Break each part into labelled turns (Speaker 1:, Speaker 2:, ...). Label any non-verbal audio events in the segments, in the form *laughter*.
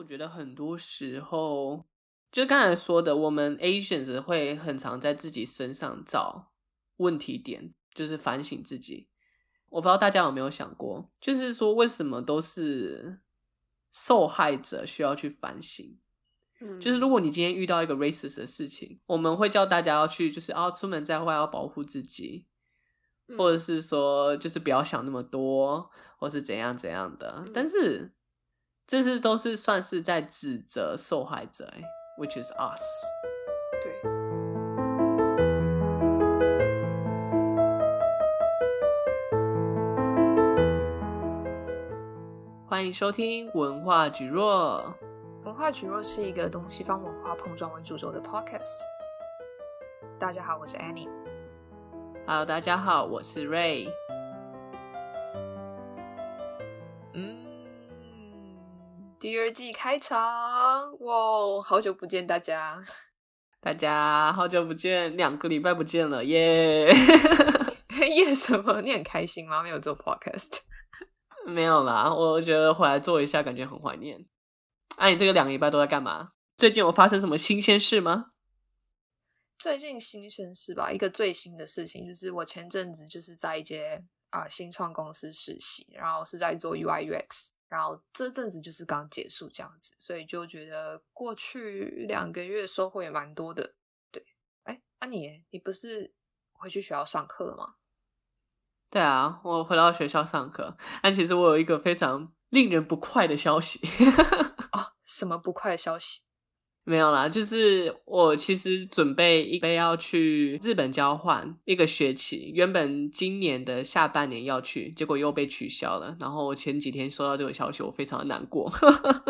Speaker 1: 我觉得很多时候，就刚才说的，我们 Asians 会很常在自己身上找问题点，就是反省自己。我不知道大家有没有想过，就是说为什么都是受害者需要去反省？嗯，就是如果你今天遇到一个 racist 的事情，我们会叫大家要去，就是啊，出门在外要保护自己，或者是说就是不要想那么多，或是怎样怎样的。但是这是都是算是在指责受害者，which is us。
Speaker 2: 对。
Speaker 1: 欢迎收听文化蒟蒻。
Speaker 2: 文化蒟蒻是一个东西方文化碰撞为主轴的 podcast。大家好，我是 Annie。
Speaker 1: Hello，大家好，我是 Ray。
Speaker 2: 第二季开场，哇，好久不见大家！*laughs*
Speaker 1: 大家好久不见，两个礼拜不见了，耶！*laughs*
Speaker 2: 耶什么？你很开心吗？没有做 podcast。*laughs*
Speaker 1: 没有啦，我觉得回来做一下，感觉很怀念。哎、啊，你这个两个礼拜都在干嘛？最近有发生什么新鲜事吗？
Speaker 2: 最近新鲜事吧，一个最新的事情就是我前阵子就是在一间啊、呃、新创公司实习，然后是在做 UI UX，然后这阵子就是刚结束这样子，所以就觉得过去两个月收获也蛮多的。对，哎，阿、啊、你你不是回去学校上课了吗？
Speaker 1: 对啊，我回到学校上课，但其实我有一个非常令人不快的消息。*laughs*
Speaker 2: 哦，什么不快的消息？
Speaker 1: 没有啦，就是我其实准备一备要去日本交换一个学期，原本今年的下半年要去，结果又被取消了。然后我前几天收到这个消息，我非常的难过。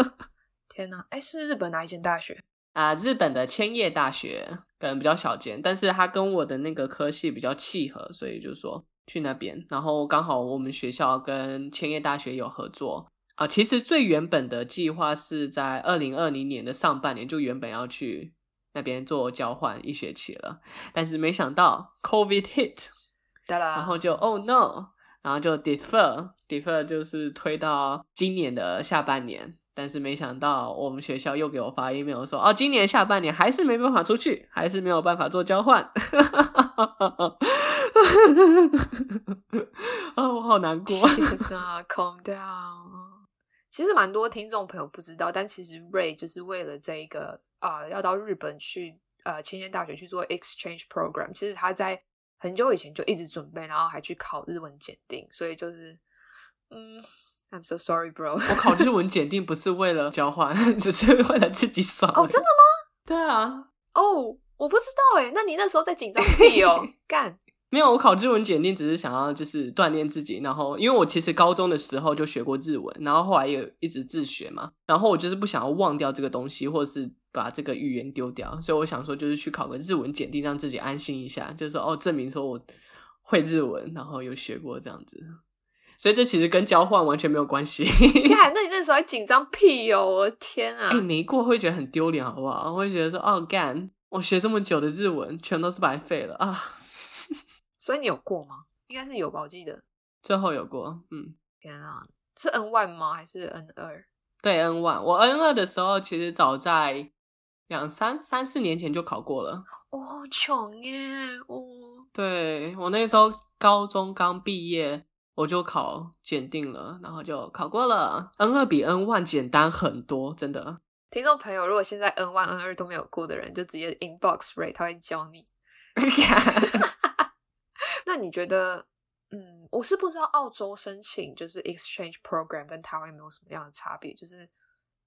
Speaker 1: *laughs*
Speaker 2: 天哪，哎，是日本哪一间大学？
Speaker 1: 啊，日本的千叶大学，可能比较小间，但是它跟我的那个科系比较契合，所以就说。去那边，然后刚好我们学校跟千叶大学有合作啊。其实最原本的计划是在二零二零年的上半年就原本要去那边做交换一学期了，但是没想到 COVID hit，然后就 Oh no，然后就 defer defer 就是推到今年的下半年。但是没想到，我们学校又给我发 email 说，哦，今年下半年还是没办法出去，还是没有办法做交换。*laughs* 啊，我好
Speaker 2: 难过。，calm down。其实蛮多听众朋友不知道，但其实 Ray 就是为了这个啊、呃，要到日本去呃，千叶大学去做 exchange program。其实他在很久以前就一直准备，然后还去考日文检定，所以就是嗯。I'm so sorry, bro。*laughs*
Speaker 1: 我考日文检定不是为了交换，*laughs* 只是为了自己爽。
Speaker 2: 哦，真的吗？
Speaker 1: 对啊。
Speaker 2: 哦，oh, 我不知道哎。那你那时候在紧张屁哦？*laughs* 干？
Speaker 1: 没有，我考日文检定只是想要就是锻炼自己。然后，因为我其实高中的时候就学过日文，然后后来也一直自学嘛。然后我就是不想要忘掉这个东西，或者是把这个语言丢掉，所以我想说就是去考个日文检定，让自己安心一下，就是说哦，证明说我会日文，然后有学过这样子。所以这其实跟交换完全没有关系。
Speaker 2: 看，*laughs* 那你那时候还紧张屁哦！我的天啊！
Speaker 1: 没过会觉得很丢脸，好不好？我会觉得说，哦，干，我学这么久的日文，全都是白费了啊！
Speaker 2: 所以你有过吗？应该是有吧，我记得。
Speaker 1: 最后有过，嗯。
Speaker 2: 天啊，是 N one 吗？还是 N 二？
Speaker 1: 对，N one。我 N 二的时候，其实早在两三三四年前就考过了。
Speaker 2: 我好，穷耶！哦，
Speaker 1: 对，我那时候高中刚毕业。我就考检定了，然后就考过了。N 二比 N one 简单很多，真的。
Speaker 2: 听众朋友，如果现在 N one、N 二都没有过的人，就直接 inbox Ray，他会教你。*laughs* 那你觉得，嗯，我是不知道澳洲申请就是 exchange program 跟台湾有没有什么样的差别？就是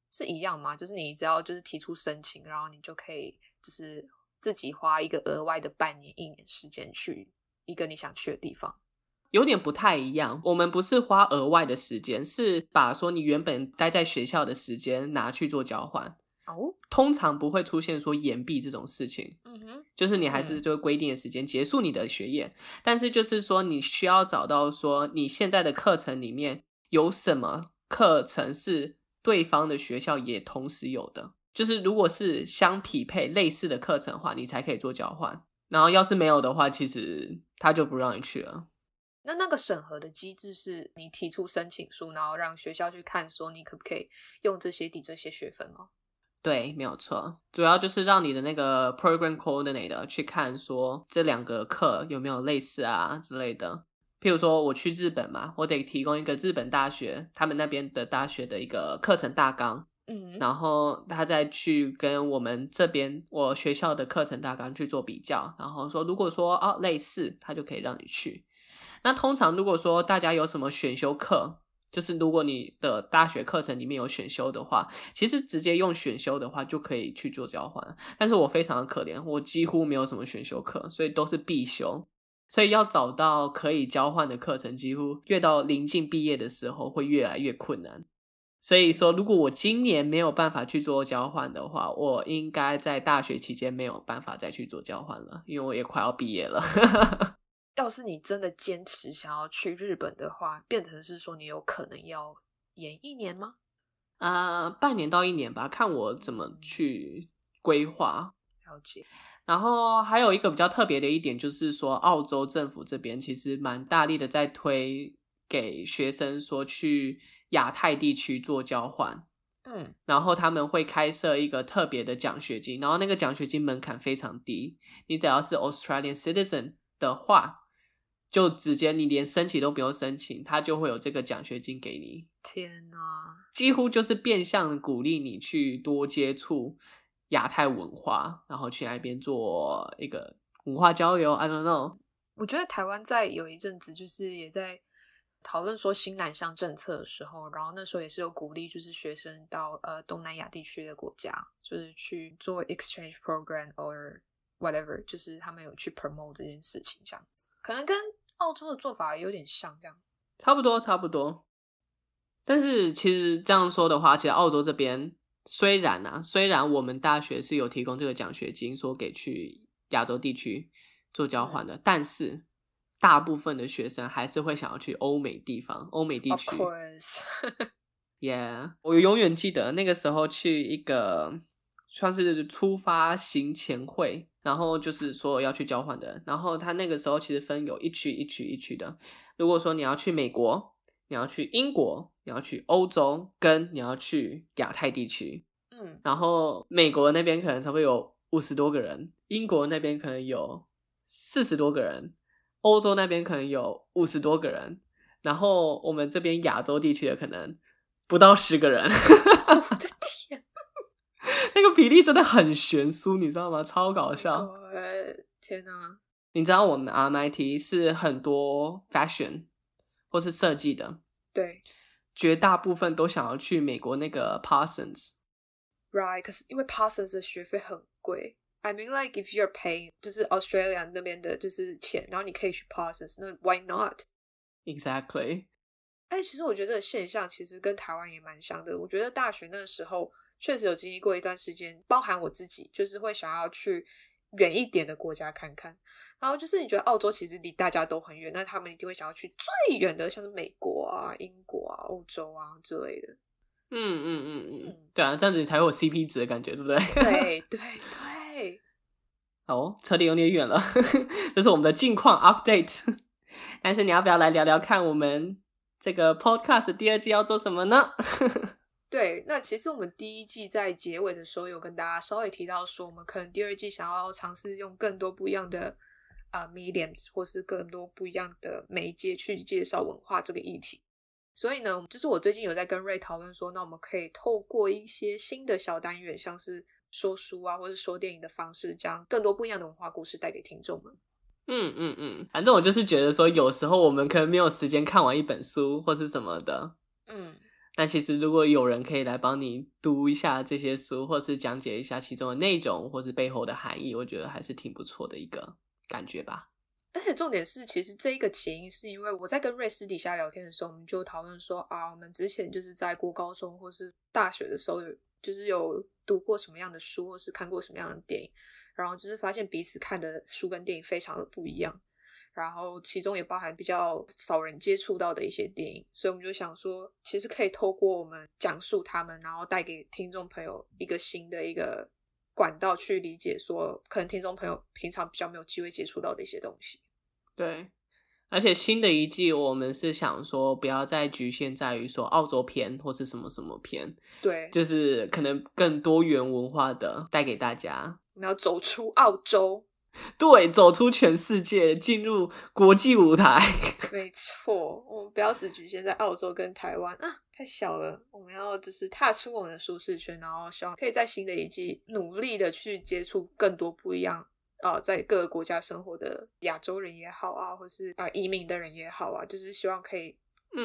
Speaker 2: 是一样吗？就是你只要就是提出申请，然后你就可以就是自己花一个额外的半年、一年时间去一个你想去的地方。
Speaker 1: 有点不太一样，我们不是花额外的时间，是把说你原本待在学校的时间拿去做交换。哦，通常不会出现说延毕这种事情。嗯哼，就是你还是就规定的时间结束你的学业，但是就是说你需要找到说你现在的课程里面有什么课程是对方的学校也同时有的，就是如果是相匹配类似的课程的话，你才可以做交换。然后要是没有的话，其实他就不让你去了。
Speaker 2: 那那个审核的机制是你提出申请书，然后让学校去看，说你可不可以用这些抵这些学分吗？
Speaker 1: 对，没有错，主要就是让你的那个 program coordinator 去看，说这两个课有没有类似啊之类的。譬如说我去日本嘛，我得提供一个日本大学他们那边的大学的一个课程大纲，
Speaker 2: 嗯，
Speaker 1: 然后他再去跟我们这边我学校的课程大纲去做比较，然后说如果说哦类似，他就可以让你去。那通常如果说大家有什么选修课，就是如果你的大学课程里面有选修的话，其实直接用选修的话就可以去做交换。但是我非常的可怜，我几乎没有什么选修课，所以都是必修。所以要找到可以交换的课程，几乎越到临近毕业的时候会越来越困难。所以说，如果我今年没有办法去做交换的话，我应该在大学期间没有办法再去做交换了，因为我也快要毕业了。*laughs*
Speaker 2: 要是你真的坚持想要去日本的话，变成是说你有可能要延一年吗？
Speaker 1: 呃，半年到一年吧，看我怎么去规划。
Speaker 2: 了解。
Speaker 1: 然后还有一个比较特别的一点，就是说澳洲政府这边其实蛮大力的在推给学生说去亚太地区做交换。
Speaker 2: 嗯，
Speaker 1: 然后他们会开设一个特别的奖学金，然后那个奖学金门槛非常低，你只要是 Australian citizen 的话。就直接你连申请都不用申请，他就会有这个奖学金给你。
Speaker 2: 天哪，
Speaker 1: 几乎就是变相鼓励你去多接触亚太文化，然后去那边做一个文化交流。I don't know。
Speaker 2: 我觉得台湾在有一阵子就是也在讨论说新南向政策的时候，然后那时候也是有鼓励，就是学生到呃东南亚地区的国家，就是去做 exchange program or whatever，就是他们有去 promote 这件事情，这样子可能跟。澳洲的做法有点像这样，
Speaker 1: 差不多差不多。但是其实这样说的话，其实澳洲这边虽然啊，虽然我们大学是有提供这个奖学金，说给去亚洲地区做交换的，嗯、但是大部分的学生还是会想要去欧美地方、欧美地区。
Speaker 2: Of. *laughs*
Speaker 1: Yeah，我永远记得那个时候去一个算是出发行前会。然后就是所有要去交换的人，然后他那个时候其实分有一区一区一区的。如果说你要去美国，你要去英国，你要去欧洲，跟你要去亚太地区，
Speaker 2: 嗯，
Speaker 1: 然后美国那边可能差不多有五十多个人，英国那边可能有四十多个人，欧洲那边可能有五十多个人，然后我们这边亚洲地区的可能不到十个人。*laughs* *laughs* 那个比例真的很悬殊，你知道吗？超搞笑！
Speaker 2: 哦、天哪！
Speaker 1: 你知道我们 RMIT 是很多 fashion 或是设计的，
Speaker 2: 对，
Speaker 1: 绝大部分都想要去美国那个 Parsons，right？
Speaker 2: 可是因为 Parsons 的学费很贵。I mean, like if you're paying 就是 Australia 那边的就是钱，然后你可以去 Parsons，那 Why not？Exactly。哎，其实我觉得这个现象其实跟台湾也蛮像的。我觉得大学那个时候。确实有经历过一段时间，包含我自己，就是会想要去远一点的国家看看。然后就是你觉得澳洲其实离大家都很远，那他们一定会想要去最远的，像是美国啊、英国啊、欧洲啊之类的。
Speaker 1: 嗯嗯嗯嗯，对啊，这样子才会有 CP 值的感觉，对不对？
Speaker 2: 对对 *laughs* 对。
Speaker 1: 哦，扯得有点远了，*laughs* 这是我们的近况 update。*laughs* 但是你要不要来聊聊看，我们这个 podcast 第二季要做什么呢？
Speaker 2: 对，那其实我们第一季在结尾的时候有跟大家稍微提到说，我们可能第二季想要尝试用更多不一样的啊、uh, mediums，或是更多不一样的媒介去介绍文化这个议题。所以呢，就是我最近有在跟 Ray 讨论说，那我们可以透过一些新的小单元，像是说书啊，或是说电影的方式，将更多不一样的文化故事带给听众们。
Speaker 1: 嗯嗯嗯，反正我就是觉得说，有时候我们可能没有时间看完一本书或是什么的。
Speaker 2: 嗯。
Speaker 1: 但其实，如果有人可以来帮你读一下这些书，或是讲解一下其中的内容，或是背后的含义，我觉得还是挺不错的一个感觉吧。
Speaker 2: 而且重点是，其实这一个起因是因为我在跟瑞私底下聊天的时候，我们就讨论说啊，我们之前就是在过高中或是大学的时候有，就是有读过什么样的书，或是看过什么样的电影，然后就是发现彼此看的书跟电影非常的不一样。然后其中也包含比较少人接触到的一些电影，所以我们就想说，其实可以透过我们讲述他们，然后带给听众朋友一个新的一个管道去理解，说可能听众朋友平常比较没有机会接触到的一些东西。
Speaker 1: 对，而且新的一季，我们是想说，不要再局限在于说澳洲片或是什么什么片，
Speaker 2: 对，
Speaker 1: 就是可能更多元文化的带给大家。
Speaker 2: 我们要走出澳洲，
Speaker 1: 对，走出全世界，进入国际舞台。*laughs*
Speaker 2: 没错，我们不要只局限在澳洲跟台湾啊，太小了。我们要就是踏出我们的舒适圈，然后希望可以在新的一季努力的去接触更多不一样。啊、呃，在各个国家生活的亚洲人也好啊，或是啊、呃、移民的人也好啊，就是希望可以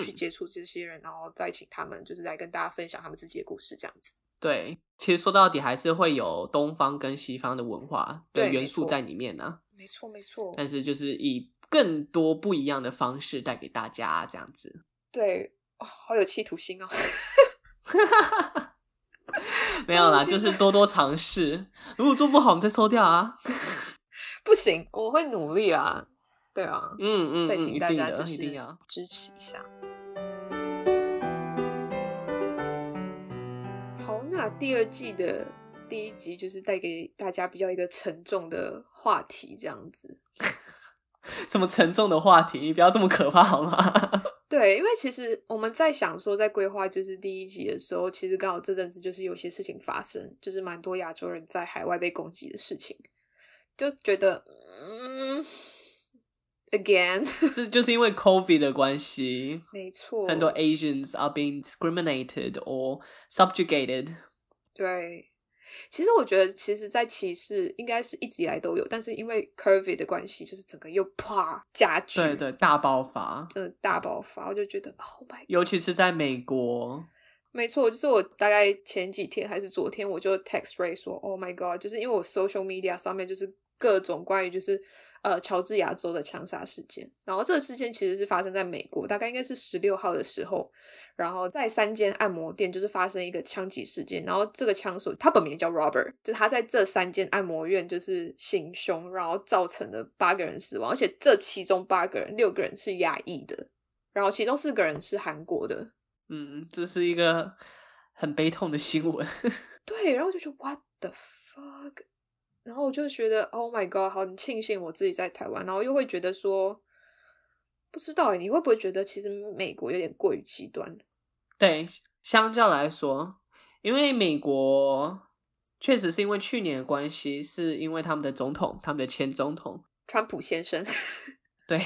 Speaker 2: 去接触这些人，嗯、然后再请他们就是来跟大家分享他们自己的故事，这样子。
Speaker 1: 对，其实说到底还是会有东方跟西方的文化的元素在里面呢、啊。
Speaker 2: 没错，没错。
Speaker 1: 但是就是以更多不一样的方式带给大家这样子。
Speaker 2: 对，哦、好有企图心哦。*laughs*
Speaker 1: 没有啦，就是多多尝试。如果做不好，我们再收掉啊。*laughs*
Speaker 2: 不行，我会努力啊。对啊，
Speaker 1: 嗯嗯，
Speaker 2: 再请大家就是
Speaker 1: 一定要
Speaker 2: 支持一下。好，那第二季的第一集就是带给大家比较一个沉重的话题，这样子。
Speaker 1: 什么沉重的话题？你不要这么可怕好吗？*laughs*
Speaker 2: 对，因为其实我们在想说，在规划就是第一集的时候，其实刚好这阵子就是有些事情发生，就是蛮多亚洲人在海外被攻击的事情，就觉得，嗯，again，*laughs*
Speaker 1: 是就是因为 COVID 的关系，
Speaker 2: 没错，
Speaker 1: 很多 Asians are being discriminated or subjugated，
Speaker 2: 对。其实我觉得，其实，在歧视应该是一直以来都有，但是因为 COVID 的关系，就是整个又啪加剧，
Speaker 1: 对对，大爆发，
Speaker 2: 真的大爆发，我就觉得，Oh my God，
Speaker 1: 尤其是在美国，
Speaker 2: 没错，就是我大概前几天还是昨天，我就 text Ray 说，Oh my God，就是因为我 social media 上面就是各种关于就是。呃，乔治亚州的枪杀事件，然后这个事件其实是发生在美国，大概应该是十六号的时候，然后在三间按摩店就是发生一个枪击事件，然后这个枪手他本名叫 Robert，就他在这三间按摩院就是行凶，然后造成了八个人死亡，而且这其中八个人六个人是亚裔的，然后其中四个人是韩国的，
Speaker 1: 嗯，这是一个很悲痛的新闻，*laughs*
Speaker 2: 对，然后就说 What the fuck？然后我就觉得，Oh my God，好很庆幸我自己在台湾。然后又会觉得说，不知道你会不会觉得其实美国有点过于极端？
Speaker 1: 对，相较来说，因为美国确实是因为去年的关系，是因为他们的总统，他们的前总统
Speaker 2: 川普先生，*laughs*
Speaker 1: 对，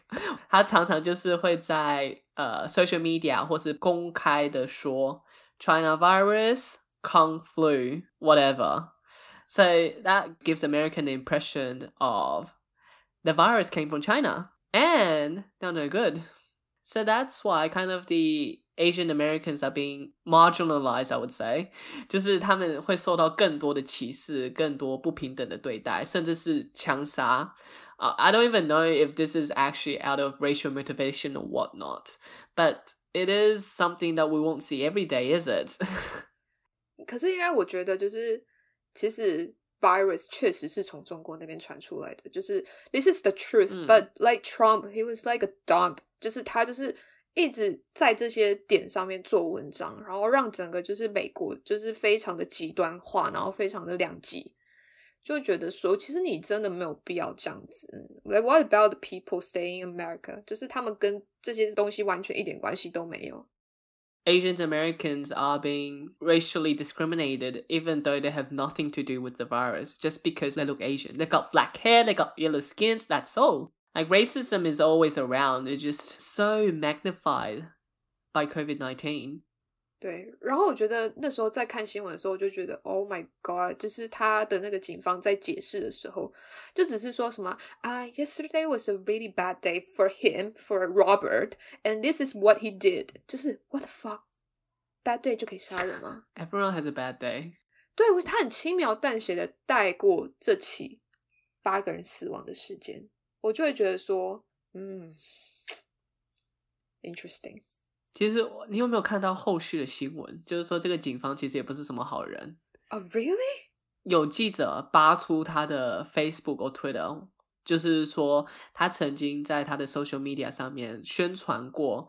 Speaker 1: *laughs* 他常常就是会在呃 social media 或是公开的说 China virus, Kung flu, whatever。So that gives American the impression of the virus came from China and they're no good. So that's why kind of the Asian Americans are being marginalized, I would say. 就是他们会受到更多的歧视，更多不平等的对待，甚至是枪杀。Uh, I don't even know if this is actually out of racial motivation or whatnot, but it is something that we won't see every day, is it? *laughs*
Speaker 2: 可是，因为我觉得就是。 其实 virus 确实是从中国那边传出来的，就是 this is the truth、嗯。But like Trump, he was like a dump，就是他就是一直在这些点上面做文章，然后让整个就是美国就是非常的极端化，然后非常的两极，就觉得说其实你真的没有必要这样子。Like what about the people staying in America？就是他们跟这些东西完全一点关系都没有。
Speaker 1: Asian Americans are being racially discriminated even though they have nothing to do with the virus, just because they look Asian. They've got black hair, they got yellow skins, that's all. Like racism is always around, it's just so magnified by COVID-19.
Speaker 2: 对，然后我觉得那时候在看新闻的时候，我就觉得 Oh my God，就是他的那个警方在解释的时候，就只是说什么啊、uh,，Yesterday was a really bad day for him, for Robert，and this is what he did，就是 What the fuck，bad day 就可以杀人吗
Speaker 1: ？Everyone has a bad day。
Speaker 2: 对，他很轻描淡写的带过这起八个人死亡的事件，我就会觉得说，嗯，interesting。
Speaker 1: 其实你有没有看到后续的新闻？就是说这个警方其实也不是什么好人。
Speaker 2: 哦、oh,，really？
Speaker 1: 有记者扒出他的 Facebook 或 Twitter，就是说他曾经在他的 social media 上面宣传过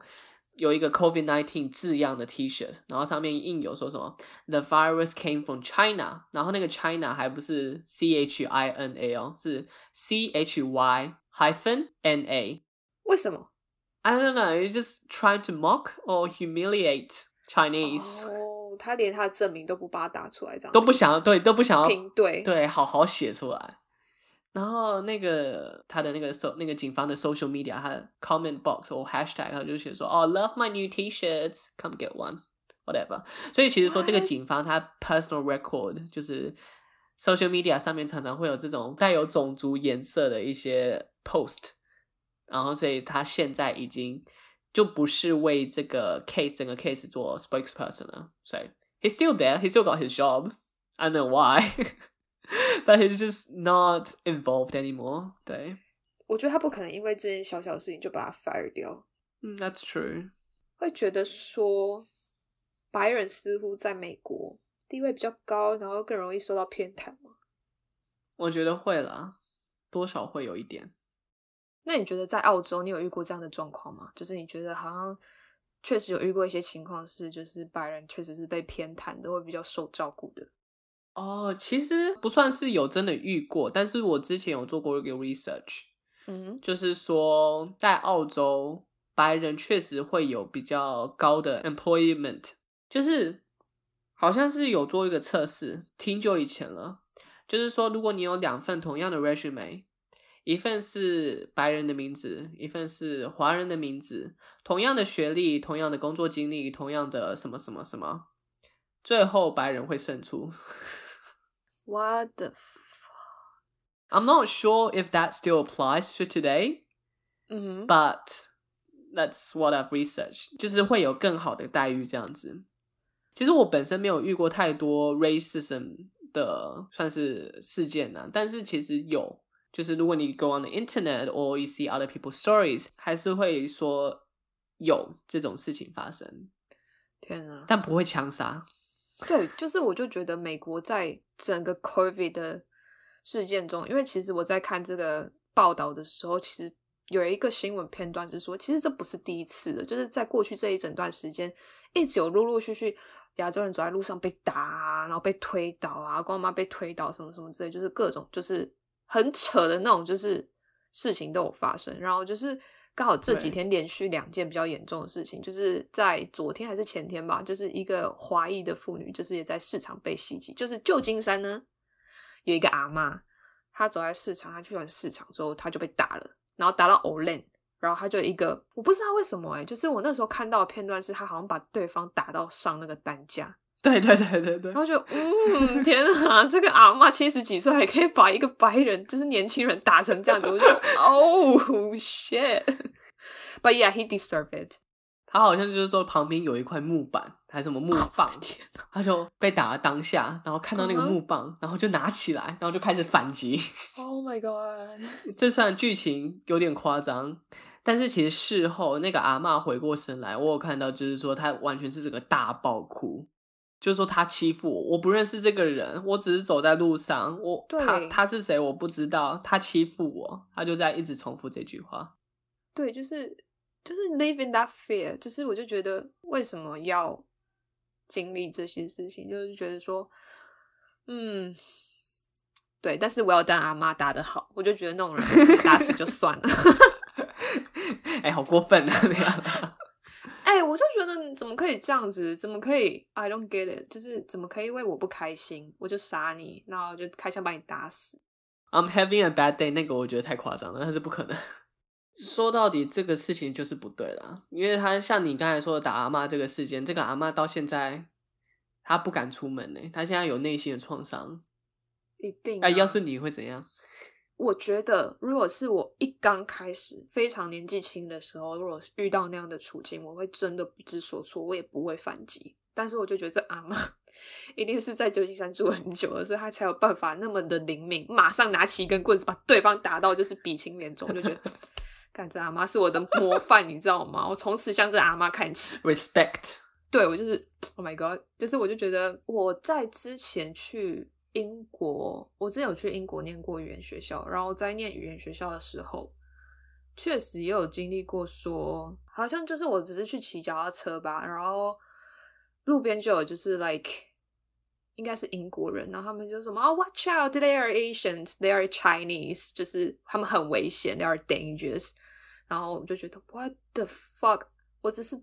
Speaker 1: 有一个 COVID-19 字样的 T-shirt，然后上面印有说什么 “The virus came from China”，然后那个 China 还不是 C H I N A 哦，是 C H Y hyphen N A。
Speaker 2: 为什么
Speaker 1: ？I don't know. You just trying to mock or humiliate Chinese.
Speaker 2: 哦，他连他的证明都不把它打出来，这样
Speaker 1: 都不想要，对，都不想要
Speaker 2: 拼对
Speaker 1: 对，好好写出来。然后那个他的那个 so 那个警方的 social media，他的 comment box 或 hashtag，他就写说哦，love my new T-shirts, come get one，whatever。所以其实说这个警方他 personal record 就是 social media 上面常常会有这种带有种族颜色的一些 post， 然后所以他现在已经就不是为这个 case 整个 case 做 spokesperson 了，所以 he's still there, he's still got his job. I don't know why. But he's just not involved anymore. 对，
Speaker 2: 我觉得他不可能因为这件小小的事情就把他 fire 掉。
Speaker 1: 嗯，That's true。
Speaker 2: 会觉得说白人似乎在美国地位比较高，然后更容易受到偏袒吗？
Speaker 1: 我觉得会啦，多少会有一点。
Speaker 2: 那你觉得在澳洲，你有遇过这样的状况吗？就是你觉得好像确实有遇过一些情况，是就是白人确实是被偏袒的，会比较受照顾的。
Speaker 1: 哦，其实不算是有真的遇过，但是我之前有做过一个 research，
Speaker 2: 嗯，
Speaker 1: 就是说在澳洲，白人确实会有比较高的 employment，就是好像是有做一个测试，挺久以前了，就是说如果你有两份同样的 resume，一份是白人的名字，一份是华人的名字，同样的学历，同样的工作经历，同样的什么什么什么，最后白人会胜出。
Speaker 2: What the fuck?
Speaker 1: I'm not sure if that still applies to today.，But that's what I've researched，就是会有更好的待遇这样子。其实我本身没有遇过太多 racism 的算是事件呢，但是其实有，就是如果你 go on the internet or you see other people's stories，还是会说有这种事情发生。
Speaker 2: 天啊！
Speaker 1: 但不会枪杀。*laughs*
Speaker 2: 对，就是我就觉得美国在整个 COVID 的事件中，因为其实我在看这个报道的时候，其实有一个新闻片段是说，其实这不是第一次了，就是在过去这一整段时间，一直有陆陆续续亚洲人走在路上被打啊，然后被推倒啊，光妈被推倒什么什么之类，就是各种就是很扯的那种，就是事情都有发生，然后就是。刚好这几天连续两件比较严重的事情，就是在昨天还是前天吧，就是一个华裔的妇女，就是也在市场被袭击。就是旧金山呢，有一个阿妈，她走在市场，她去完市场之后，她就被打了，然后打到 Olen，然后她就一个，我不知道为什么哎、欸，就是我那时候看到的片段是，她好像把对方打到上那个担架。对对对对对，然后就嗯，天啊，这个阿嬷七十几岁还可以把一个白人，就是年轻人打成这样子，我就说哦、oh, shit！But *laughs* yeah, he deserved it。
Speaker 1: 他好像就是说旁边有一块木板还是什么木棒，天哪，他就被打了当下，然后看到那个木棒，uh -huh. 然后就拿起来，然后就开始反击。
Speaker 2: Oh my god！*laughs*
Speaker 1: 这算剧情有点夸张，但是其实事后那个阿嬷回过神来，我有看到就是说他完全是这个大爆哭。就是说他欺负我，我不认识这个人，我只是走在路上，我他他是谁我不知道，他欺负我，他就在一直重复这句话。
Speaker 2: 对，就是就是 live in that fear，就是我就觉得为什么要经历这些事情，就是觉得说，嗯，对，但是我要当阿妈打得好，我就觉得那种人打死就算了。*laughs*
Speaker 1: 哎、欸，好过分啊！
Speaker 2: 哎、欸，我就觉得你怎么可以这样子？怎么可以？I don't get it，就是怎么可以为我不开心，我就杀你，然后就开枪把你打死。
Speaker 1: I'm having a bad day，那个我觉得太夸张了，那是不可能。*laughs* 说到底，这个事情就是不对了，因为他像你刚才说的打阿妈这个事件，这个阿妈到现在他不敢出门呢，他现在有内心的创伤。
Speaker 2: 一定、啊。
Speaker 1: 哎，要是你会怎样？
Speaker 2: 我觉得，如果是我一刚开始非常年纪轻的时候，如果遇到那样的处境，我会真的不知所措，我也不会反击。但是我就觉得这阿妈 *laughs* 一定是在旧金山住很久了，所以他才有办法那么的灵敏，马上拿起一根棍子把对方打到就是鼻青脸肿。我就觉得，看这阿妈是我的模范，你知道吗？我从此向这阿妈看齐。
Speaker 1: Respect。对，我就是，*tsk*
Speaker 2: Oh my God，就是我就觉得我在之前去。英国，我之前有去英国念过语言学校，然后在念语言学校的时候，确实也有经历过说，好像就是我只是去骑脚踏车吧，然后路边就有就是 like 应该是英国人，然后他们就什么啊、，watch out，they are Asians，they are Chinese，就是他们很危险，they are dangerous。然后我就觉得 What the fuck？我只是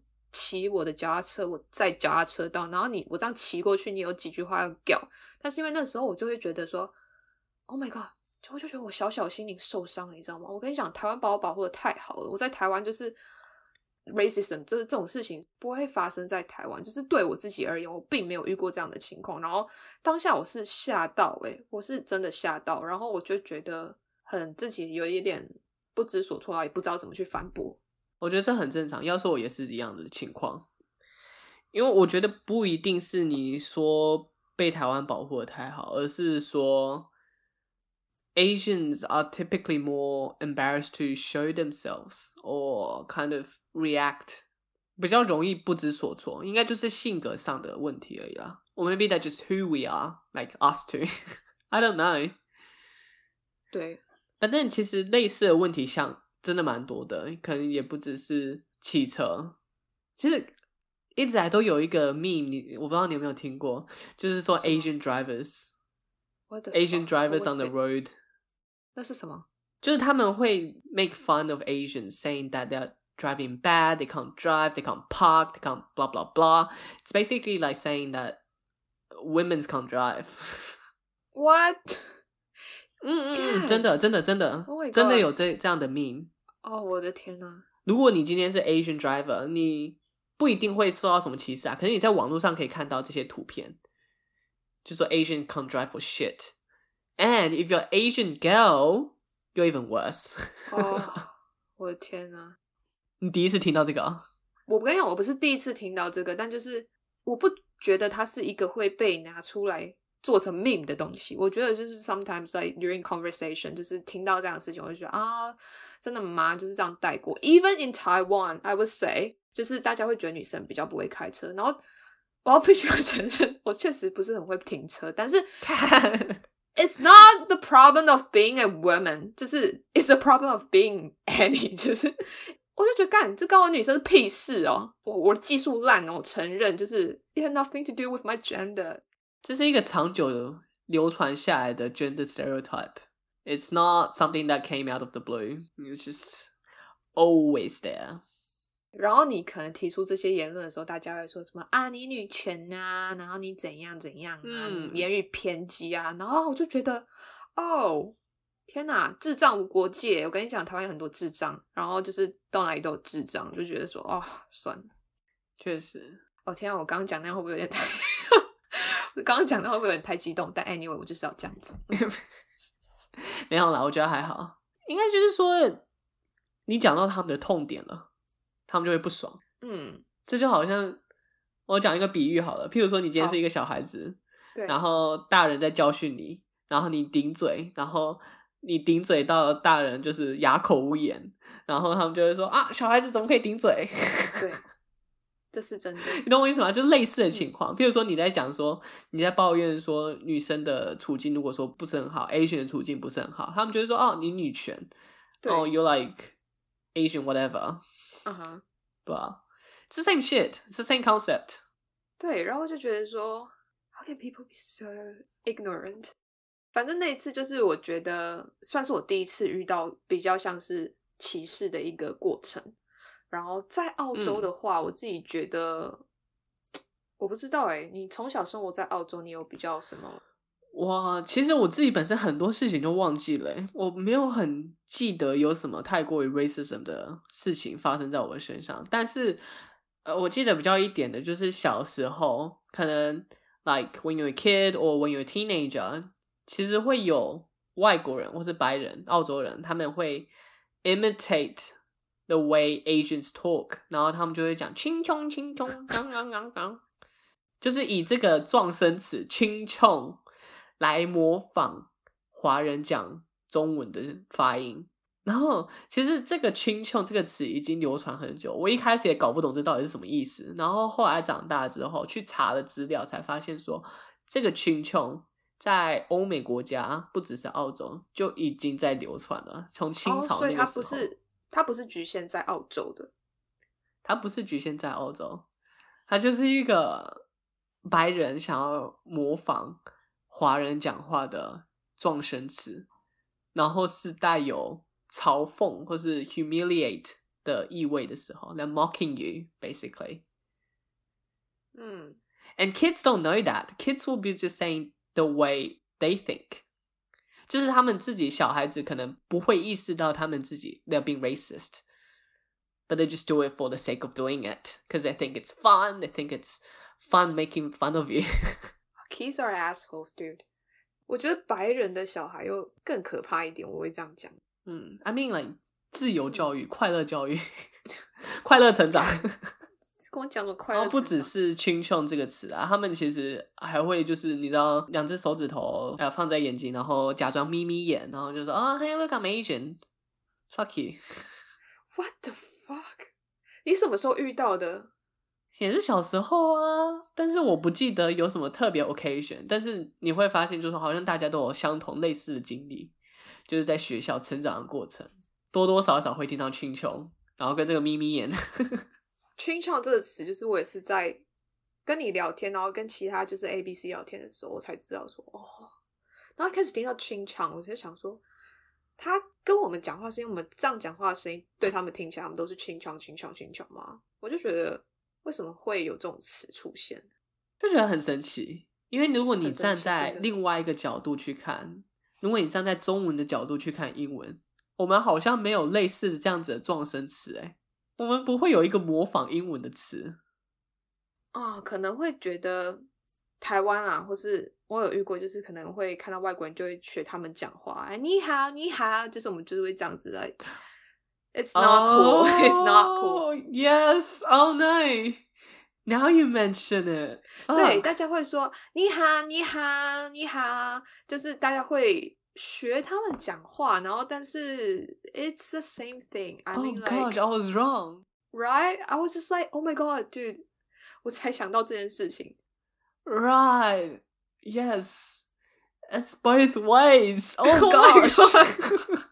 Speaker 2: 骑我的脚踏车，我在脚踏车道，然后你我这样骑过去，你有几句话要讲，但是因为那时候我就会觉得说，Oh my god！就我就觉得我小小心灵受伤了，你知道吗？我跟你讲，台湾把我保护得太好了，我在台湾就是 racism，就是这种事情不会发生在台湾，就是对我自己而言，我并没有遇过这样的情况。然后当下我是吓到、欸，诶我是真的吓到，然后我就觉得很自己有一点不知所措啊，也不知道怎么去反驳。
Speaker 1: 我觉得这很正常，要说我也是一样的情况，因为我觉得不一定是你说被台湾保护的太好，而是说。Asians are typically more embarrassed to show themselves or kind of react，比较容易不知所措，应该就是性格上的问题而已啦。Or maybe that's just who we are, like us two. I don't know.
Speaker 2: 对，
Speaker 1: 反正其实类似的问题像真的蛮多的，可能也不只是汽车。其实一直来都有一个 meme，你我不知道你有没有听过，就是说 Asian drivers，Asian drivers on the road。
Speaker 2: 那是什么？
Speaker 1: 就是他们会 make fun of Asians, saying that they're driving bad, they can't drive, they can't park, they can't blah blah blah. It's basically like saying that women can't drive.
Speaker 2: What?
Speaker 1: 嗯嗯，真的真的真的，oh、真的有这这样的 meme。
Speaker 2: 哦，oh, 我的天呐！
Speaker 1: 如果你今天是 Asian driver，你不一定会受到什么歧视啊。可是你在网络上可以看到这些图片，就说 Asian can't drive for shit。And if you're Asian girl, you're even worse. *laughs*
Speaker 2: 哦，我的天哪！
Speaker 1: 你第一次听到这个？
Speaker 2: 我不跟你讲，我不是第一次听到这个，但就是我不觉得它是一个会被拿出来做成 meme 的东西。我觉得就是 sometimes like during conversation，就是听到这样的事情，我就觉得啊，真的吗？就是这样带过。Even in Taiwan, I would say，就是大家会觉得女生比较不会开车。然后我要必须要承认，我确实不是很会停车，但是。*laughs* *laughs* It's not the problem of being a woman，就是 It's a problem of being any，就是我就觉得干这跟我女生是屁事哦，我我技术烂哦，我承认，就是 *laughs* It had nothing to do with my gender，
Speaker 1: 这是一个长久的流传下来的 gender stereotype。It's not something that came out of the blue. It's just always there.
Speaker 2: 然后你可能提出这些言论的时候，大家会说什么啊？你女权啊？然后你怎样怎样啊？嗯、言语偏激啊？然后我就觉得，哦，天哪，智障无国界！我跟你讲，台湾有很多智障，然后就是到哪里都有智障，就觉得说，哦，算了，
Speaker 1: 确实。
Speaker 2: 哦天啊，我刚刚讲那样会不会有点太……我 *laughs* 刚刚讲那会不会有点太激动？但 anyway，我就是要这样子。*laughs*
Speaker 1: 没有啦，我觉得还好。应该就是说，你讲到他们的痛点了。他们就会不爽，
Speaker 2: 嗯，
Speaker 1: 这就好像我讲一个比喻好了，譬如说你今天是一个小孩子，
Speaker 2: 对，
Speaker 1: 然后大人在教训你，然后你顶嘴，然后你顶嘴到大人就是哑口无言，然后他们就会说啊，小孩子怎么可以顶嘴？
Speaker 2: 对，这是真的，
Speaker 1: 你懂我意思吗？就类似的情况，譬如说你在讲说你在抱怨说女生的处境如果说不是很好，Asian 的处境不是很好，他们就会说哦，你女权，
Speaker 2: 对
Speaker 1: 哦，you like Asian whatever。*laughs*
Speaker 2: 嗯哼，uh huh.
Speaker 1: 对啊，It's the same shit, it's the same concept。
Speaker 2: 对，然后就觉得说，How can people be so ignorant？反正那一次就是我觉得算是我第一次遇到比较像是歧视的一个过程。然后在澳洲的话，嗯、我自己觉得，我不知道哎，你从小生活在澳洲，你有比较什么？
Speaker 1: 哇，其实我自己本身很多事情都忘记了，我没有很记得有什么太过于 racism 的事情发生在我身上。但是，呃，我记得比较一点的就是小时候，可能 like when you're a kid or when you're a teenager，其实会有外国人或是白人、澳洲人，他们会 imitate the way Asians talk，然后他们就会讲“青葱青葱”，刚刚刚刚，就是以这个撞声词“青葱”。来模仿华人讲中文的发音，然后其实这个“青葱”这个词已经流传很久，我一开始也搞不懂这到底是什么意思，然后后来长大之后去查了资料，才发现说这个“青葱”在欧美国家不只是澳洲就已经在流传了，从清朝那个时候。哦，所以它
Speaker 2: 不是它不是局限在澳洲的，
Speaker 1: 它不是局限在澳洲，它就是一个白人想要模仿。华人讲话的撞声词，然后是带有嘲讽或是 humiliate 的意味的时候，they're mocking you basically。
Speaker 2: 嗯
Speaker 1: ，and kids don't know that. Kids will be just saying the way they think. 就是他们自己小孩子可能不会意识到他们自己 they're being racist, but they just do it for the sake of doing it because they think it's fun. They think it's fun making fun of you. *laughs*
Speaker 2: Kids are assholes, dude. 我觉得白人的小孩又更可怕一点，我会这样讲。
Speaker 1: 嗯，I mean like 自由教育、快乐教育、快乐成长。 *laughs* *laughs*
Speaker 2: 跟我讲个快乐。
Speaker 1: 然后不只是 “ching chong” 这个词啊，他们其实还会就是你知道，两只手指头呃放在眼睛，然后假装眯眯眼，然后就说啊，Hey look I'm Asian，fuck you。*laughs*
Speaker 2: What the fuck？你什么时候遇到的？
Speaker 1: 也是小时候啊，但是我不记得有什么特别 occasion。但是你会发现，就是好像大家都有相同类似的经历，就是在学校成长的过程，多多少少会听到 “ching chong”，然后跟这个眯眯眼。
Speaker 2: Ching chong 这个词，就是我也是在跟你聊天，然后跟其他就是 A B C 聊天的时候，我才知道说哦。然后一开始听到 Ching chong，我就想说，他跟我们讲话声音，我们这样讲话的声音对他们听起来，他们都是 Ching chong Ching chong Ching chong 吗？我就觉得为什么会有这种词出现，
Speaker 1: 就觉得很神奇。因为如果你站在另外一个角度去看，如果你站在中文的角度去看英文，我们好像没有类似这样子的撞声词，哎。我们不会有一个模仿英文的词
Speaker 2: 啊、哦，可能会觉得台湾啊，或是我有遇过，就是可能会看到外国人就会学他们讲话，哎，你好，你好，就是我们就是会这样子的。It's not cool. *laughs* It's not cool.
Speaker 1: Yes. Oh no. Now you mention it.
Speaker 2: 对，大家会说你好，你好，你好，就是大家会。学他们讲话，然后但是 it's the same thing. I mean,
Speaker 1: oh God, I was wrong,
Speaker 2: right? I was just like, oh my God, dude！*laughs* 我才想到这件事情。
Speaker 1: Right? Yes, it's both ways. *laughs* Oh gosh！*laughs*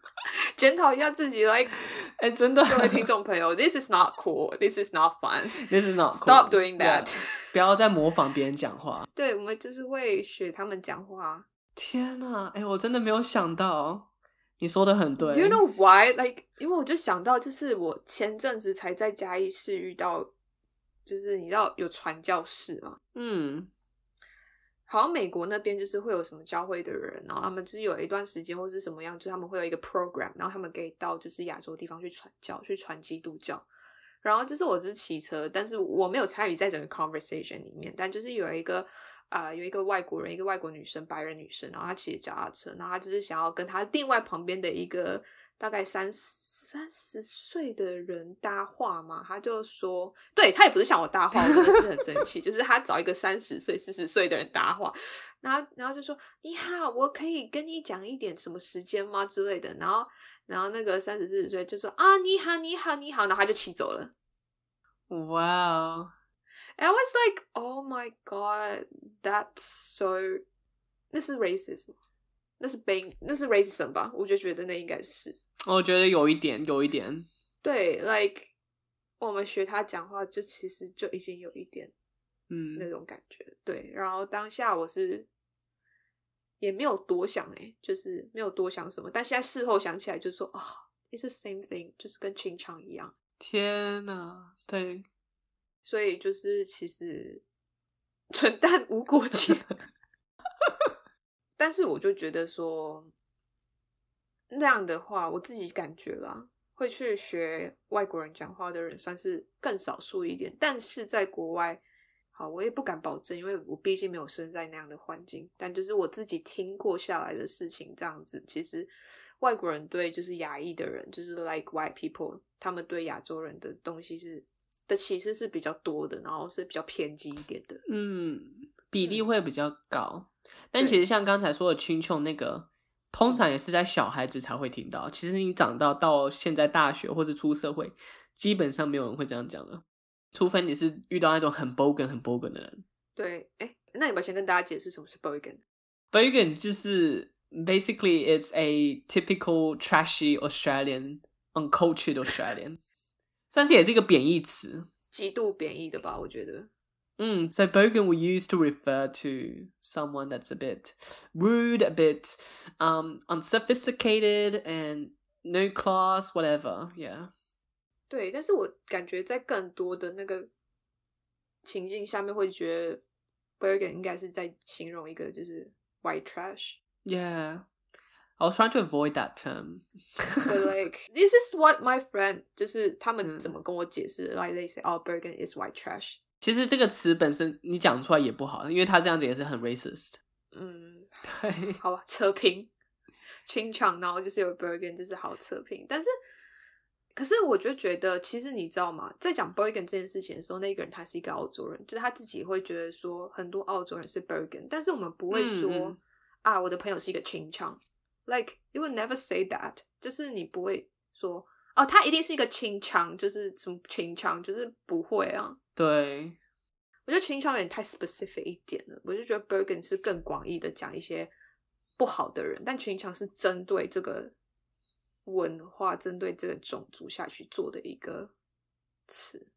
Speaker 2: 检讨一下自己，like，
Speaker 1: 哎，真的，
Speaker 2: 各位听众朋友，this is not cool. This is not fun.
Speaker 1: This is not.
Speaker 2: Stop doing that.
Speaker 1: Yeah. 不要再模仿别人讲话。
Speaker 2: 对，我们就是会学他们讲话。
Speaker 1: 天呐，哎，我真的没有想到，你说的很对。
Speaker 2: Do you know why? Like，因为我就想到，就是我前阵子才在嘉义市遇到，就是你知道有传教士嘛？
Speaker 1: 嗯，
Speaker 2: 好像美国那边就是会有什么教会的人，然后他们就是有一段时间或是什么样，就是他们会有一个 program，然后他们可以到就是亚洲地方去传教，去传基督教。然后就是我是骑车，但是我没有参与在整个 conversation 里面，但就是有一个。啊、呃，有一个外国人，一个外国女生，白人女生，然后她骑着脚踏车，然后她就是想要跟她另外旁边的一个大概三三十岁的人搭话嘛，她就说，对，她也不是向我搭话，我真的是很生气，*laughs* 就是她找一个三十岁、四十岁的人搭话，然后然后就说你好，我可以跟你讲一点什么时间吗？之类的，然后然后那个三十四十岁就说啊，你好，你好，你好，然后她就骑走了，
Speaker 1: 哇哦。
Speaker 2: I was like, oh my god, that's so. 那是 racism，那是 being，那是 racism 吧？我就觉得那应该是。
Speaker 1: 我觉得有一点，有一点。
Speaker 2: 对，like 我们学他讲话，就其实就已经有一点，嗯，那种感觉。嗯、对，然后当下我是也没有多想，哎，就是没有多想什么。但现在事后想起来，就说啊、oh,，it's the same thing，就是跟 Ching chong 一样。
Speaker 1: 天哪，对。
Speaker 2: 所以就是其实蠢蛋无国界，*laughs* 但是我就觉得说那样的话，我自己感觉啦，会去学外国人讲话的人算是更少数一点。但是在国外，好，我也不敢保证，因为我毕竟没有生在那样的环境。但就是我自己听过下来的事情，这样子，其实外国人对就是亚裔的人，就是 like white people，他们对亚洲人的东西是。的歧视是比较多的，然后是比较偏激一点的，
Speaker 1: 嗯，比例会比较高。嗯、但其实像刚才说的 Ching chong 那个，通常也是在小孩子才会听到。其实你长到到现在大学或是出社会，基本上没有人会这样讲了，除非你是遇到那种很 bogan 很 bogan 的人。
Speaker 2: 对，哎，那你们先跟大家解释什么是
Speaker 1: bogan？bogan 就是 basically it's a typical trashy Australian uncultured Australian。算是也是一个贬义词，
Speaker 2: 极度贬义的吧？我觉得。
Speaker 1: 嗯，so bogan we use to refer to someone that's a bit rude, a bit um unsophisticated and no class whatever yeah。
Speaker 2: 对，但是我感觉在更多的那个情境下面，会觉得 Bergen 应该是在形容一个就是 white trash。
Speaker 1: Yeah, I was trying to avoid that term.
Speaker 2: But like, *laughs* this is what my friend 就是他们怎么跟我解释、嗯、，like they say, oh, Bergen is white trash。
Speaker 1: 其实这个词本身你讲出来也不好，因为他这样子也是很 racist。
Speaker 2: 嗯，对，好吧，扯平，清场，然后就是有 Bergen，就是好扯平。但是，可是我就觉得，其实你知道吗？在讲 Bergen 这件事情的时候，那个人他是一个澳洲人，就是他自己会觉得说，很多澳洲人是 Bergen，但是我们不会说、嗯、啊，我的朋友是一个清场。Like you would never say that，就是你不会说哦，他一定是一个清腔，就是什么清腔，就是不会啊。
Speaker 1: 对，
Speaker 2: 我觉得清腔有点太 specific 一点了。我就觉得 Bergen 是更广义的讲一些不好的人，但清腔是针对这个文化、针对这个种族下去做的一个词。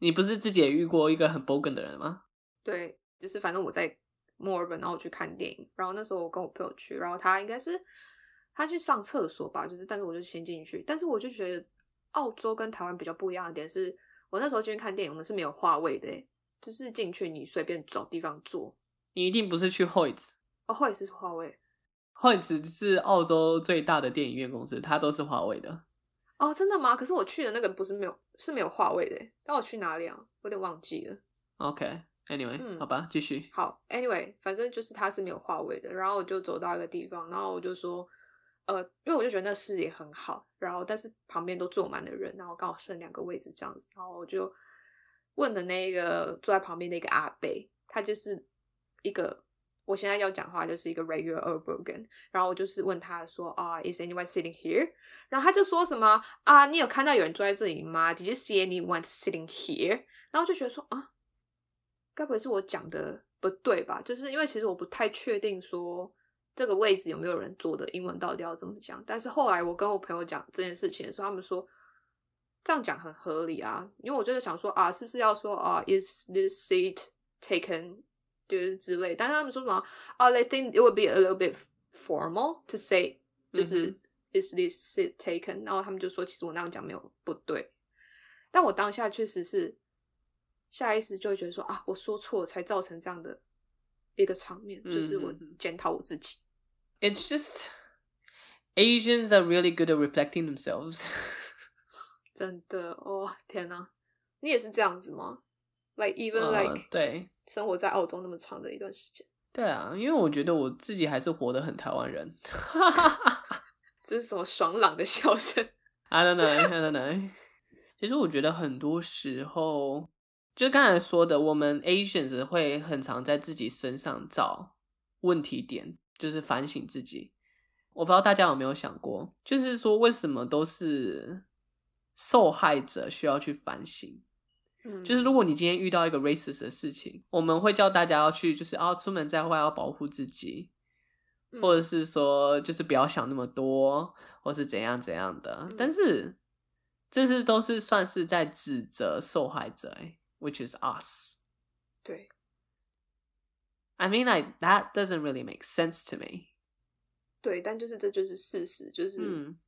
Speaker 1: 你不是自己也遇过一个很 Bergen 的人吗？
Speaker 2: 对，就是反正我在。墨尔本，然后我去看电影，然后那时候我跟我朋友去，然后他应该是他去上厕所吧，就是，但是我就先进去，但是我就觉得澳洲跟台湾比较不一样的点是，我那时候进去看电影，我们是没有话位的，就是进去你随便找地方坐，
Speaker 1: 你一定不是去 Hoyts
Speaker 2: 哦，Hoyts 是划位
Speaker 1: ，Hoyts 是澳洲最大的电影院公司，它都是划位的。
Speaker 2: 哦，真的吗？可是我去的那个不是没有，是没有话位的，那我去哪里啊？有点忘记了。
Speaker 1: OK。Anyway，、嗯、好吧，继续。
Speaker 2: 好，Anyway，反正就是他是没有话位的，然后我就走到一个地方，然后我就说，呃，因为我就觉得那视野很好，然后但是旁边都坐满了人，然后刚好剩两个位置这样子，然后我就问了那个坐在旁边的一个阿贝，他就是一个我现在要讲话就是一个 regular Bergen，然后我就是问他说啊、uh,，Is anyone sitting here？然后他就说什么啊，你有看到有人坐在这里吗？Did you see anyone sitting here？然后就觉得说啊。该不会是我讲的不对吧？就是因为其实我不太确定说这个位置有没有人坐的，英文到底要怎么讲。但是后来我跟我朋友讲这件事情的时候，他们说这样讲很合理啊。因为我就是想说啊，是不是要说啊，is this seat taken？就是之类。但是他们说什么啊，they think it would be a little bit formal to say，就是 is this seat taken？然后他们就说，其实我那样讲没有不对。但我当下确实是。下意识就会觉得说啊，我说错了，才造成这样的一个场面，嗯、就是我检讨我自己。
Speaker 1: It's just *laughs* Asians are really good at reflecting themselves。*laughs*
Speaker 2: 真的哦，天哪，你也是这样子吗？Like even like、uh,
Speaker 1: 对，
Speaker 2: 生活在澳洲那么长的一段时间。
Speaker 1: 对啊，因为我觉得我自己还是活得很台湾人。*laughs*
Speaker 2: 这是什么爽朗的笑声
Speaker 1: ？I don't know, I don't know。其实我觉得很多时候。就刚才说的，我们 Asians 会很常在自己身上找问题点，就是反省自己。我不知道大家有没有想过，就是说为什么都是受害者需要去反省？嗯，就是如果你今天遇到一个 racist 的事情，我们会叫大家要去，就是啊，出门在外要保护自己，或者是说就是不要想那么多，或是怎样怎样的。但是这是都是算是在指责受害者，欸。Which is us.
Speaker 2: 对。
Speaker 1: I mean, like that doesn't really make sense to me.
Speaker 2: 对，但就是这就是事实，就是、嗯、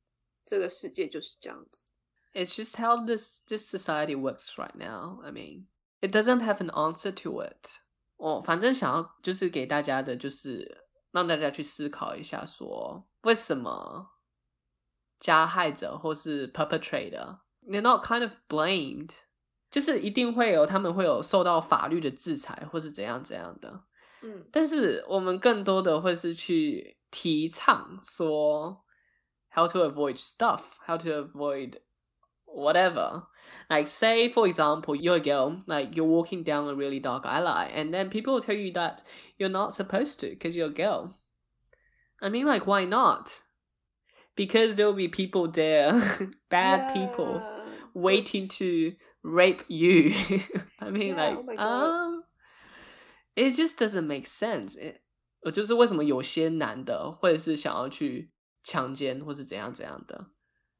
Speaker 2: 这个世界就是这样子。
Speaker 1: It's just how this this society works right now. I mean, it doesn't have an answer to it. 我反正想要就是给大家的，就是让大家去思考一下说，说为什么加害者或是 perpetrator they're not kind of blamed. 就是一定会有，他们会有受到法律的制裁，或是怎样怎样的。
Speaker 2: 嗯，
Speaker 1: 但是我们更多的会是去提倡说，how to avoid stuff，how to avoid whatever。Like say for example, you're a girl, like you're walking down a really dark alley, and then people will tell you that you're not supposed to because you're a girl. I mean, like why not? Because there will be people there, *laughs* bad yeah, people, waiting to rape you. *laughs* I mean,
Speaker 2: yeah,
Speaker 1: like, oh um, it just doesn't make sense. It, 就是为什么有些男的会是想要去强奸或是怎样怎样的？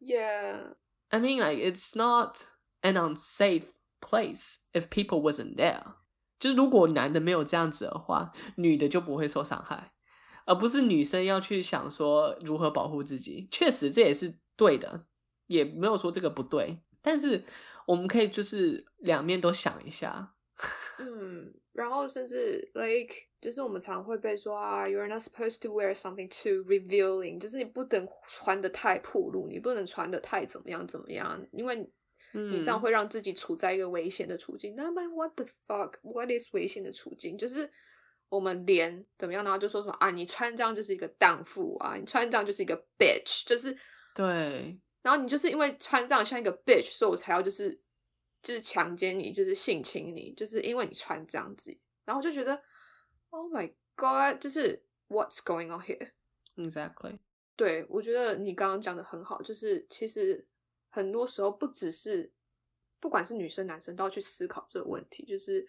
Speaker 2: Yeah.
Speaker 1: I mean, like, it's not an unsafe place if people wasn't there. 就是如果男的没有这样子的话，女的就不会受伤害。 而不是女生要去想说如何保护自己。确实这也是对的，也没有说这个不对，但是 我们可以就是两面都想一下。
Speaker 2: 嗯，然后甚至 like 就是我们常会被说啊，you're not supposed to wear something too revealing，就是你不能穿的太暴露，你不能穿的太怎么样怎么样，因为你这样会让自己处在一个危险的处境。那么、嗯、what the fuck？What is 危险的处境？就是我们连怎么样呢？就说什么啊，你穿这样就是一个荡妇啊，你穿这样就是一个 bitch，就是
Speaker 1: 对，
Speaker 2: 然后你就是因为穿这样像一个 bitch，所以我才要就是。就是强奸你，就是性侵你，就是因为你穿这样子，然后我就觉得，Oh my God，就是 What's going on
Speaker 1: here？Exactly。
Speaker 2: 对，我觉得你刚刚讲的很好，就是其实很多时候不只是，不管是女生男生都要去思考这个问题，就是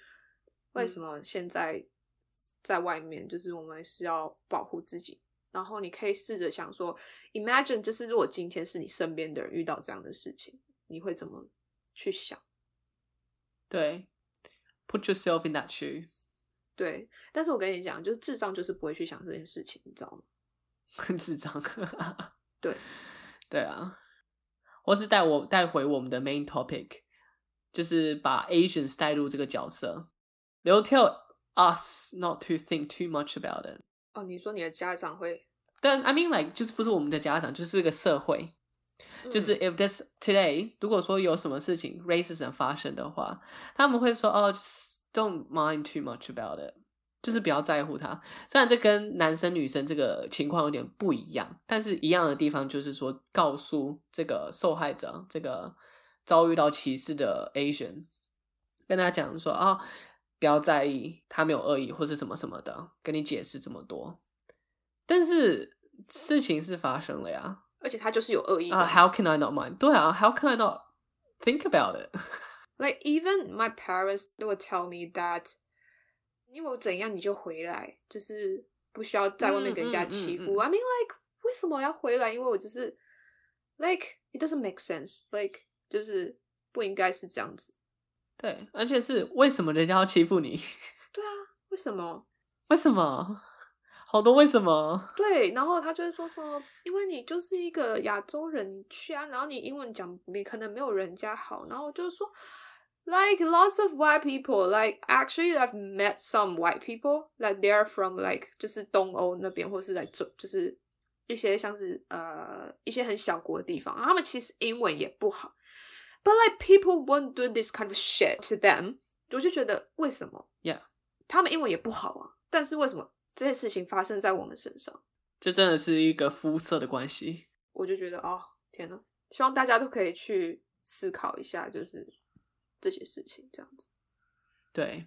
Speaker 2: 为什么现在在外面，就是我们是要保护自己，然后你可以试着想说，Imagine，就是如果今天是你身边的人遇到这样的事情，你会怎么去想？
Speaker 1: 对，put yourself in that shoe。
Speaker 2: 对，但是我跟你讲，就是智障就是不会去想这件事情，你知道吗？*laughs*
Speaker 1: 很智障。*laughs*
Speaker 2: 对，
Speaker 1: 对啊。或是带我带回我们的 main topic，就是把 Asians 带入这个角色。They'll tell us not to think too much about it。
Speaker 2: 哦，你说你的家长会？
Speaker 1: 但 I mean like 就是不是我们的家长，就是这个社会。就是 if this today，如果说有什么事情 racism 发生的话，他们会说哦，just don't mind too much about it，就是不要在乎他。虽然这跟男生女生这个情况有点不一样，但是一样的地方就是说，告诉这个受害者，这个遭遇到歧视的 Asian，跟他讲说啊、哦，不要在意，他没有恶意或是什么什么的，跟你解释这么多。但是事情是发生了呀。
Speaker 2: 而且他就是有恶意的。
Speaker 1: Uh, how can I not mind？对啊，How can I not think about
Speaker 2: it？Like even my parents would tell me that，因为我怎样你就回来，就是不需要在外面给人家欺负。I mean like 为什么要回来？因为我就是 like it doesn't make sense。Like 就是不应该是这样子。
Speaker 1: 对，而且是为什么人家要欺负你？*laughs*
Speaker 2: 对啊，为什么？
Speaker 1: 为什么？好多为什么？
Speaker 2: 对，然后他就会说说，因为你就是一个亚洲人，你去啊，然后你英文讲你可能没有人家好，然后就是说，like lots of white people，like actually I've met some white people，like they're from like 就是东欧那边，或是来做就是一些像是呃一些很小国的地方，他们其实英文也不好，but like people won't do this kind of shit to them，我就觉得为什么
Speaker 1: ？Yeah，
Speaker 2: 他们英文也不好啊，但是为什么？这些事情发生在我们身上，
Speaker 1: 这真的是一个肤色的关系。
Speaker 2: 我就觉得哦，天呐，希望大家都可以去思考一下，就是这些事情这样子。
Speaker 1: 对，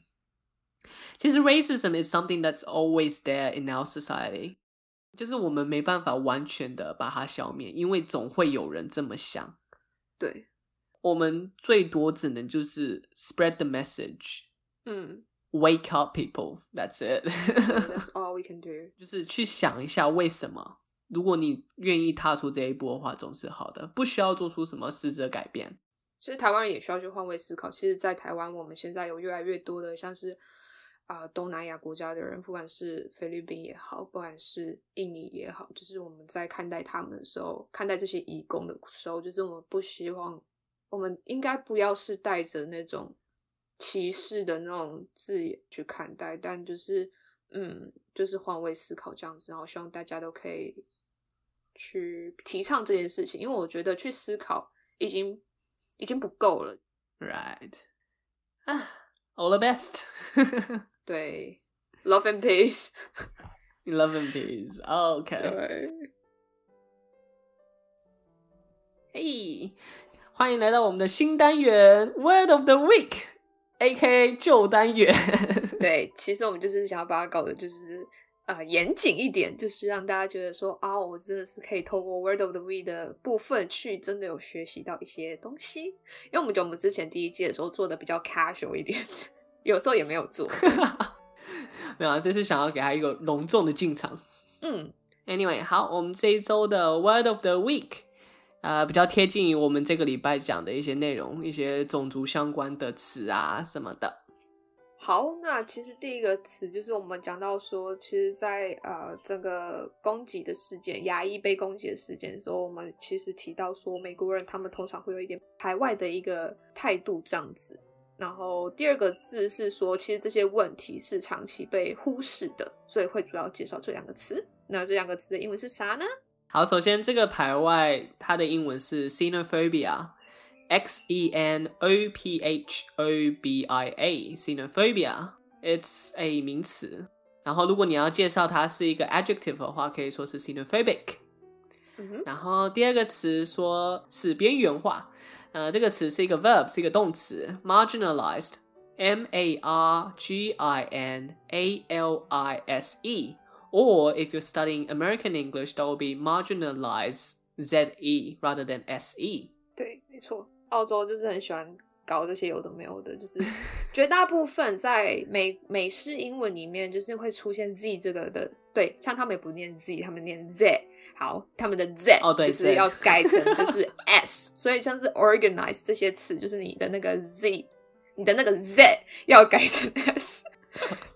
Speaker 1: 其实 racism is something that's always there in our society，就是我们没办法完全的把它消灭，因为总会有人这么想。
Speaker 2: 对，
Speaker 1: 我们最多只能就是 spread the message。
Speaker 2: 嗯。
Speaker 1: Wake up, people. That's it.
Speaker 2: That's *laughs* all we can do.
Speaker 1: 就是去想一下为什么。如果你愿意踏出这一步的话，总是好的，不需要做出什么实质改变。
Speaker 2: 其实台湾人也需要去换位思考。其实，在台湾，我们现在有越来越多的像是啊、呃、东南亚国家的人，不管是菲律宾也好，不管是印尼也好，就是我们在看待他们的时候，看待这些移工的时候，就是我们不希望，我们应该不要是带着那种。歧视的那种字眼去看待，但就是，嗯，就是换位思考这样子，然后希望大家都可以去提倡这件事情，因为我觉得去思考已经已经不够了。
Speaker 1: Right 啊，All the best。*laughs*
Speaker 2: 对，Love and peace，Love *laughs*
Speaker 1: and peace。OK。嘿，欢迎来到我们的新单元 Word of the Week。A.K.A. 旧单元，*laughs*
Speaker 2: 对，其实我们就是想要把它搞得就是啊、呃、严谨一点，就是让大家觉得说啊，我真的是可以透过 Word of the Week 的部分去真的有学习到一些东西。因为我们觉得我们之前第一季的时候做的比较 casual 一点，*laughs* 有时候也没有做，*laughs*
Speaker 1: 没有啊，这次想要给他一个隆重的进场。
Speaker 2: 嗯
Speaker 1: ，Anyway，好，我们这一周的 Word of the Week。呃，比较贴近于我们这个礼拜讲的一些内容，一些种族相关的词啊什么的。
Speaker 2: 好，那其实第一个词就是我们讲到说，其实在，呃整个攻击的事件，牙医被攻击的事件的时候，我们其实提到说，美国人他们通常会有一点排外的一个态度这样子。然后第二个字是说，其实这些问题是长期被忽视的，所以会主要介绍这两个词。那这两个词的英文是啥呢？
Speaker 1: 好，首先这个排外它的英文是 xenophobia。X E N O P H O B I A，xenophobia，it's a 名词。然后如果你要介绍它是一个 adjective 的话，可以说是 xenophobic。
Speaker 2: 嗯哼。
Speaker 1: 然后第二个词说是边缘化，呃，这个词是一个 verb，是一个动词，marginalized，M A R G I N A L I S E。 Or if you're studying American English, that will be marginalize Z E rather than S E。
Speaker 2: 对，没错。澳洲就是很喜欢搞这些有的没有的，就是绝大部分在美美式英文里面，就是会出现 *laughs* z 这个的，对，像他们也不念 z，他们念 z，好，他们的 z 就是要改成就是 *laughs* s，所以像是 organize 这些词，就是你的那个 z，你的那个 z 要改成 s，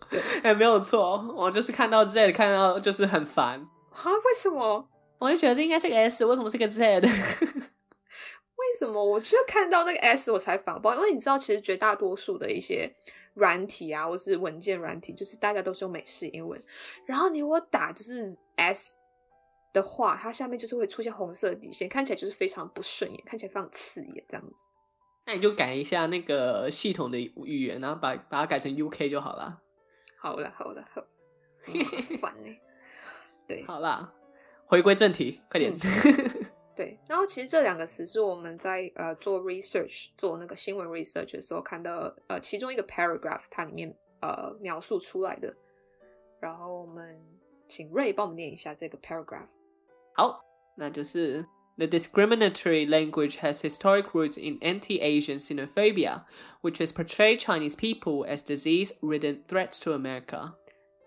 Speaker 2: 对，*laughs*
Speaker 1: 哎、欸，没有错，我就是看到 z 看到就是很烦，
Speaker 2: 啊，为什么？
Speaker 1: 我就觉得这应该是个 s，为什么是个 z 的？*laughs*
Speaker 2: 为什么我就看到那个 S 我才反驳？因为你知道，其实绝大多数的一些软体啊，或是文件软体，就是大家都是用美式英文。然后你如果打就是 S 的话，它下面就是会出现红色底线，看起来就是非常不顺眼，看起来非常刺眼这样子。
Speaker 1: 那你就改一下那个系统的语言，然后把把它改成 UK 就好了。
Speaker 2: 好了，好了，好，*laughs* 烦呢。对，
Speaker 1: 好啦，回归正题，快点。嗯 *laughs*
Speaker 2: 对，然后其实这两个词是我们在呃做 research 做那个新闻 research 的时候看到呃其中一个 paragraph 它里面呃描述出来的，然后我们请 Ray 帮我们念一下这个 paragraph。
Speaker 1: 好，那就是 The discriminatory language has historic roots in anti-Asian xenophobia, which has portrayed Chinese people as disease-ridden threats to America.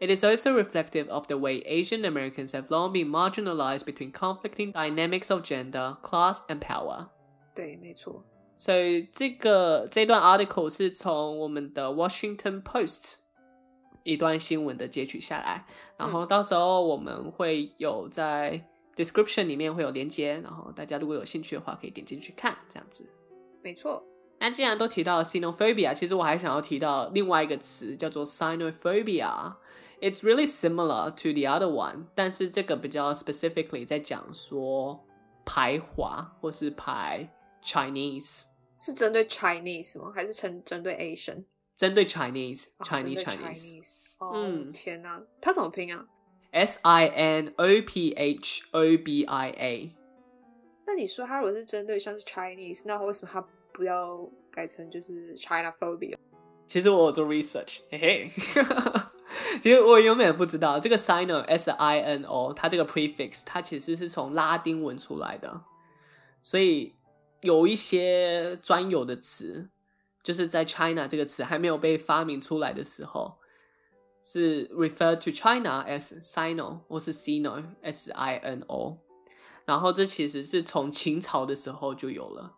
Speaker 1: It is also reflective of the way Asian Americans have long been marginalized between conflicting dynamics of gender, class, and power.
Speaker 2: 对，没错。
Speaker 1: 所以这个这段 article 是从我们的 Washington Post 一段新闻的截取下来，然后到时候我们会有在 description 里面会有连接，然后大家如果有兴趣的话，可以点进去看，这样子。
Speaker 2: 没错。
Speaker 1: 那既然都提到 xenophobia，其实我还想要提到另外一个词叫做 sinophobia。It's really similar to the other one，但是这个比较 specifically 在讲说排华或是排 Chinese，
Speaker 2: 是针对 Chinese 吗？还是针针对 Asian？
Speaker 1: 针对 Chinese，Chinese，Chinese。
Speaker 2: 哦、Chinese, Chinese. Oh, 嗯，天哪，它怎么拼啊
Speaker 1: ？S I N O P H O B I A。
Speaker 2: 那你说它如果是针对像是 Chinese，那为什么它不要改成就是 China phobia？
Speaker 1: 其实我有做 research，嘿嘿。*laughs* 其实我原本不知道这个 sino s i n o 它这个 prefix 它其实是从拉丁文出来的，所以有一些专有的词，就是在 China 这个词还没有被发明出来的时候，是 refer to China as sino 或是 sino s i n o，然后这其实是从秦朝的时候就有了，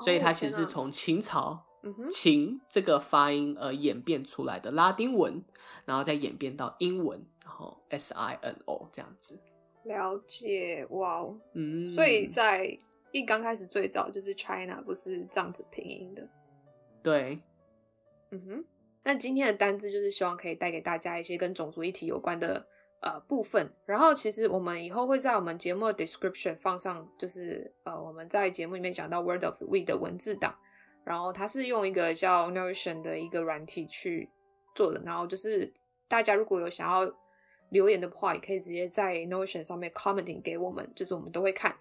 Speaker 1: 所以它其实是从秦朝。秦这个发音而演变出来的拉丁文，然后再演变到英文，然后 S I N O 这样子。
Speaker 2: 了解，哇哦，
Speaker 1: 嗯，
Speaker 2: 所以在一刚开始最早就是 China 不是这样子拼音的。
Speaker 1: 对，
Speaker 2: 嗯哼。那今天的单字就是希望可以带给大家一些跟种族议题有关的呃部分。然后其实我们以后会在我们节目的 description 放上，就是呃我们在节目里面讲到 Word of Week 的文字档。然后它是用一个叫 Notion 的一个软体去做的，然后就是大家如果有想要留言的话，也可以直接在 Notion 上面 commenting 给我们，就是我们都会看。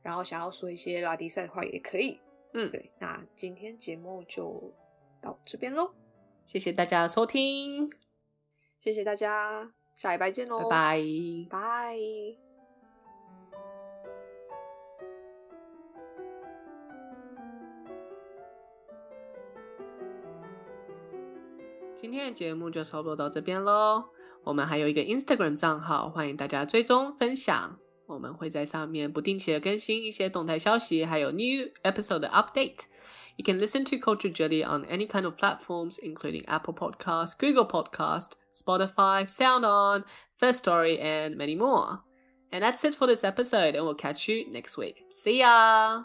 Speaker 2: 然后想要说一些拉迪赛的话也可以。
Speaker 1: 嗯，
Speaker 2: 对，那今天节目就到这边喽，
Speaker 1: 谢谢大家的收听，
Speaker 2: 谢谢大家，下礼拜见喽，
Speaker 1: 拜拜，
Speaker 2: 拜。
Speaker 1: 今天的节目就差不多到这边喽。我们还有一个 Instagram 账号，欢迎大家追踪分享。我们会在上面不定期的更新一些动态消息，还有 new episode 的 update。You can listen to Culture Jelly on any kind of platforms, including Apple Podcast, Google Podcast, Spotify, SoundOn, First Story, and many more. And that's it for this episode, and we'll catch you next week. See ya!